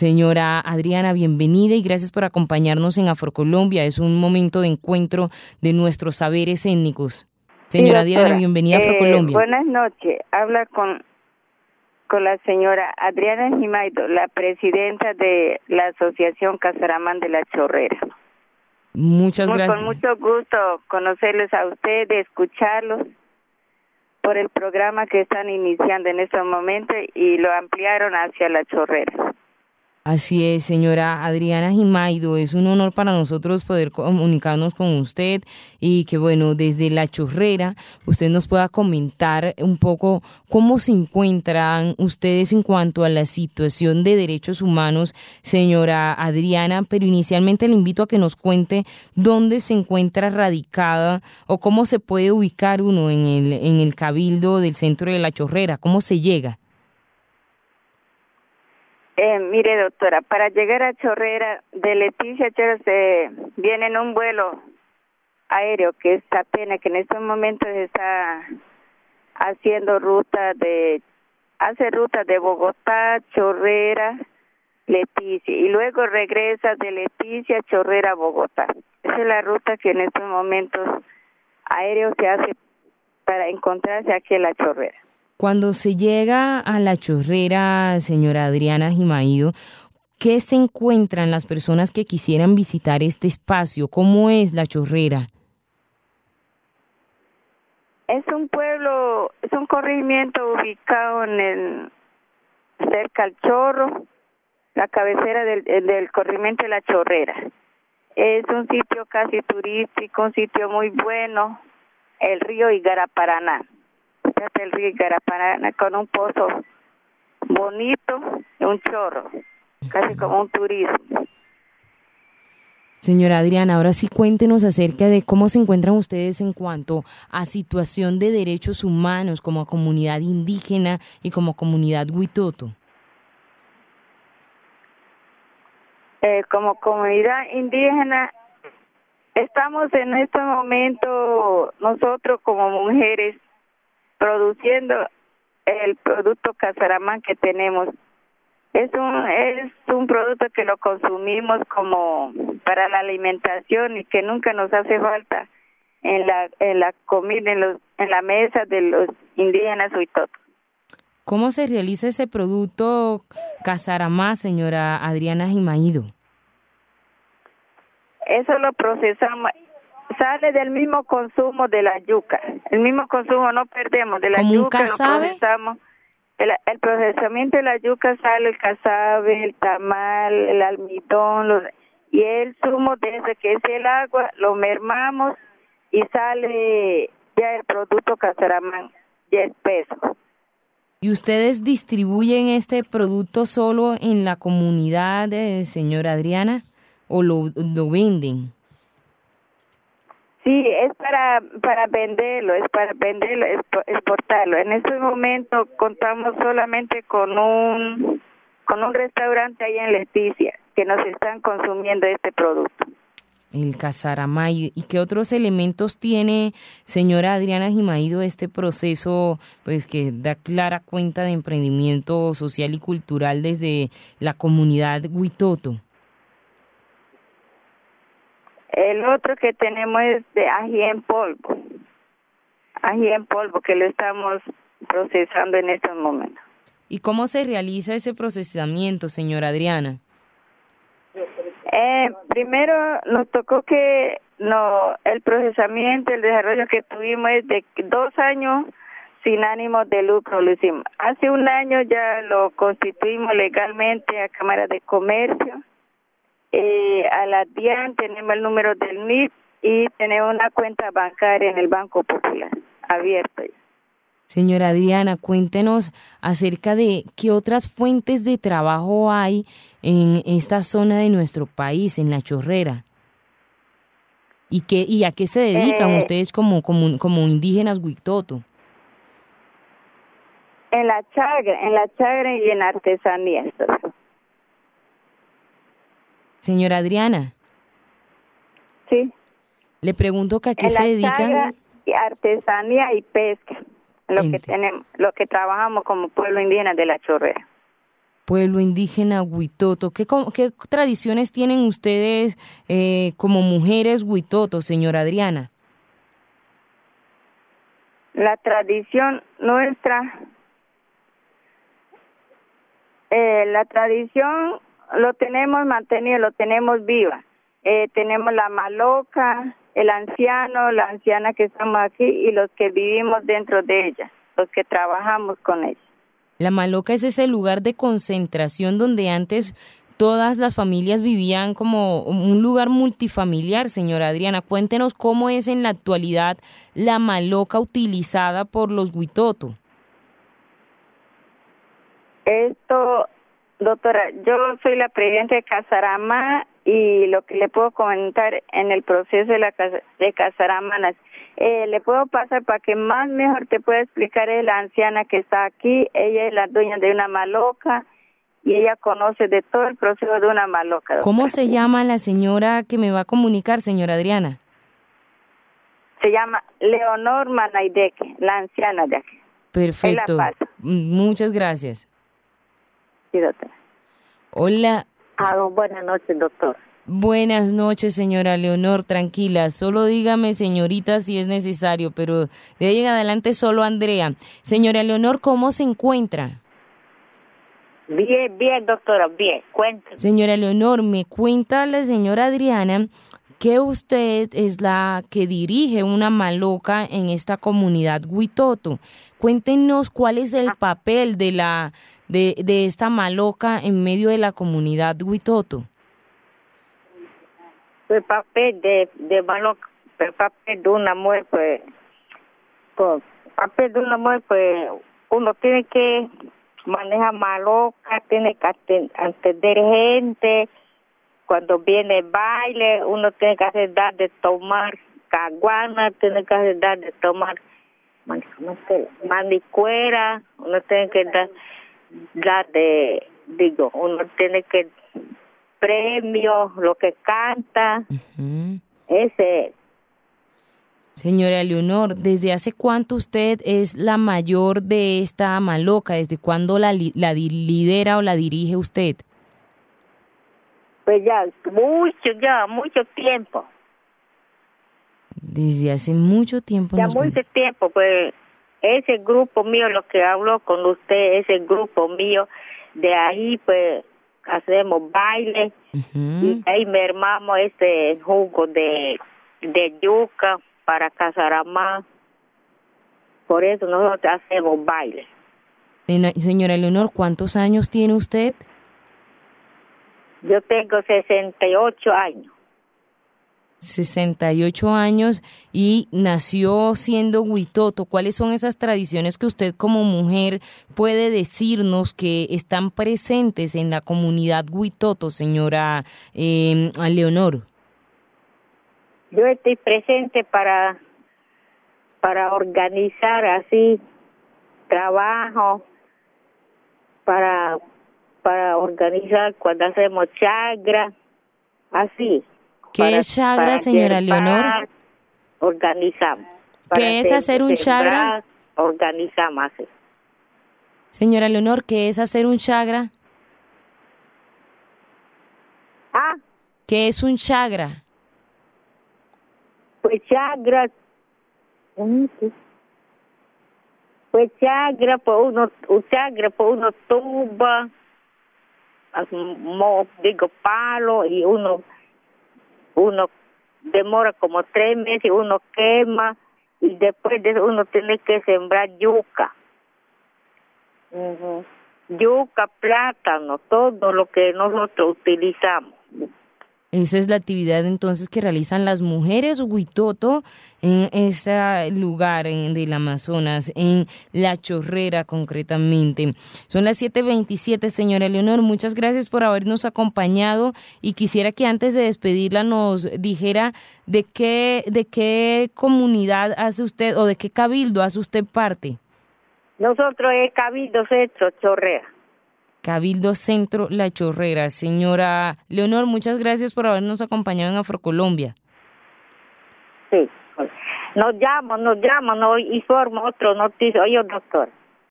Señora Adriana, bienvenida y gracias por acompañarnos en Afrocolombia. Es un momento de encuentro de nuestros saberes étnicos. Señora Adriana, bienvenida a Afrocolombia. Eh, buenas noches. Habla con, con la señora Adriana Jimaido, la presidenta de la Asociación Casaramán de la Chorrera. Muchas gracias. Con mucho gusto conocerles a ustedes, escucharlos por el programa que están iniciando en estos momentos y lo ampliaron hacia la chorrera. Así es, señora Adriana Jimaido, es un honor para nosotros poder comunicarnos con usted y que bueno, desde la chorrera usted nos pueda comentar un poco cómo se encuentran ustedes en cuanto a la situación de derechos humanos, señora Adriana, pero inicialmente le invito a que nos cuente dónde se encuentra radicada o cómo se puede ubicar uno en el, en el cabildo del centro de la chorrera, cómo se llega. Eh, mire, doctora, para llegar a Chorrera, de Leticia se viene en un vuelo aéreo que es pena que en estos momentos está haciendo ruta de, hace ruta de Bogotá, Chorrera, Leticia, y luego regresa de Leticia, Chorrera, Bogotá. Esa es la ruta que en estos momentos aéreo se hace para encontrarse aquí en la Chorrera. Cuando se llega a la chorrera, señora Adriana Jimaído, ¿qué se encuentran las personas que quisieran visitar este espacio? ¿Cómo es la chorrera? Es un pueblo, es un corregimiento ubicado en el cerca al Chorro, la cabecera del, del corregimiento de la Chorrera. Es un sitio casi turístico, un sitio muy bueno, el río Igaraparaná río con un pozo bonito y un chorro, casi como un turismo. Señora Adriana, ahora sí cuéntenos acerca de cómo se encuentran ustedes en cuanto a situación de derechos humanos como comunidad indígena y como comunidad huitoto. Eh, como comunidad indígena estamos en este momento nosotros como mujeres produciendo el producto casaramán que tenemos. Es un, es un producto que lo consumimos como para la alimentación y que nunca nos hace falta en la, en la comida, en, los, en la mesa de los indígenas huitotos. ¿Cómo se realiza ese producto casaramá, señora Adriana Jimaído? Eso lo procesamos sale del mismo consumo de la yuca. El mismo consumo no perdemos de la yuca, lo procesamos. El, el, procesamiento de la yuca sale el casabe, el tamal, el almidón, y el zumo desde que es el agua, lo mermamos y sale ya el producto casaramán, ya espeso. ¿Y ustedes distribuyen este producto solo en la comunidad, eh, señora Adriana, o lo, lo venden? Sí, es para, para venderlo, es para venderlo, exportarlo. En este momento contamos solamente con un, con un restaurante ahí en Leticia que nos están consumiendo este producto. El casaramay. ¿Y qué otros elementos tiene, señora Adriana Jimaído, este proceso pues que da clara cuenta de emprendimiento social y cultural desde la comunidad Huitoto? El otro que tenemos es de ají en polvo. Ají en polvo que lo estamos procesando en estos momentos. ¿Y cómo se realiza ese procesamiento, señora Adriana? Eh, primero nos tocó que no el procesamiento, el desarrollo que tuvimos es de dos años sin ánimo de lucro lo hicimos. Hace un año ya lo constituimos legalmente a Cámara de Comercio eh, a la DIAN tenemos el número del MIP y tenemos una cuenta bancaria en el Banco Popular abierta. Señora Diana, cuéntenos acerca de qué otras fuentes de trabajo hay en esta zona de nuestro país, en la chorrera. ¿Y, qué, y a qué se dedican eh, ustedes como, como, como indígenas huitoto? En la chagra, en la chagra y en artesanía. Señora Adriana. Sí. Le pregunto que a qué se dedican. artesanía y pesca, lo que tenemos, lo que trabajamos como pueblo indígena de la Chorrera. pueblo indígena Huitoto. ¿Qué, qué tradiciones tienen ustedes eh, como mujeres Huitoto, señora Adriana? La tradición nuestra, eh, la tradición lo tenemos mantenido, lo tenemos viva. Eh, tenemos la maloca, el anciano, la anciana que estamos aquí y los que vivimos dentro de ella, los que trabajamos con ella. La Maloca es ese lugar de concentración donde antes todas las familias vivían como un lugar multifamiliar, señora Adriana. Cuéntenos cómo es en la actualidad la Maloca utilizada por los Huitoto. Esto, doctora, yo soy la presidenta de Casarama y lo que le puedo comentar en el proceso de la de Casaramanas, eh, le puedo pasar para que más mejor te pueda explicar es la anciana que está aquí, ella es la dueña de una maloca y ella conoce de todo el proceso de una maloca. ¿Cómo se llama la señora que me va a comunicar, señora Adriana? Se llama Leonor Manaideque, la anciana de aquí. Perfecto. Muchas gracias. Hola, buenas noches, doctor. Buenas noches, señora Leonor, tranquila. Solo dígame, señorita, si es necesario, pero de ahí en adelante solo Andrea. Señora Leonor, ¿cómo se encuentra? Bien, bien, doctora, bien, cuéntame. Señora Leonor, me cuenta la señora Adriana que usted es la que dirige una maloca en esta comunidad Huitoto. Cuéntenos cuál es el ah. papel de la de, de esta maloca en medio de la comunidad Huitoto? El papel de, de maloca, el papel de una mujer, pues, pues, papel de una mujer, pues, uno tiene que manejar maloca, tiene que atender gente, cuando viene el baile, uno tiene que hacer dar de tomar caguana, tiene que hacer dar de tomar manicuera, uno tiene que dar la de, digo, uno tiene que premio, lo que canta, ese. Señora Leonor, ¿desde hace cuánto usted es la mayor de esta maloca? ¿Desde cuándo la, la lidera o la dirige usted? Pues ya, mucho, ya, mucho tiempo. Desde hace mucho tiempo. Ya mucho tiempo, pues ese grupo mío, lo que hablo con usted, ese grupo mío, de ahí pues hacemos baile y ahí mermamos este jugo de, de yuca para más Por eso nosotros hacemos baile. Señora Leonor, ¿cuántos años tiene usted? Yo tengo 68 años. 68 años y nació siendo Huitoto. ¿Cuáles son esas tradiciones que usted como mujer puede decirnos que están presentes en la comunidad Huitoto, señora eh, Leonor? Yo estoy presente para, para organizar así trabajo, para, para organizar cuando hacemos chagra, así. ¿Qué es chagra, señora Leonor? Organizamos. ¿Qué es hacer un chagra? Organizamos. Señora Leonor, ¿qué es hacer un chagra? ¿Ah? ¿Qué es un chagra? Pues chagra... Pues chagra, pues uno, un chagra, pues uno tumba, digo, palo y uno uno demora como tres meses, uno quema y después de eso uno tiene que sembrar yuca. Yuca, plátano, todo lo que nosotros utilizamos. Esa es la actividad entonces que realizan las mujeres Huitoto en este lugar en, del Amazonas, en La Chorrera concretamente. Son las 7.27, señora Leonor. Muchas gracias por habernos acompañado y quisiera que antes de despedirla nos dijera de qué, de qué comunidad hace usted o de qué cabildo hace usted parte. Nosotros es Cabildo Centro Chorrera. Cabildo Centro La Chorrera. Señora Leonor, muchas gracias por habernos acompañado en Afrocolombia. Sí, nos llama, nos llama, nos informa otro noticia. Oye, doctor.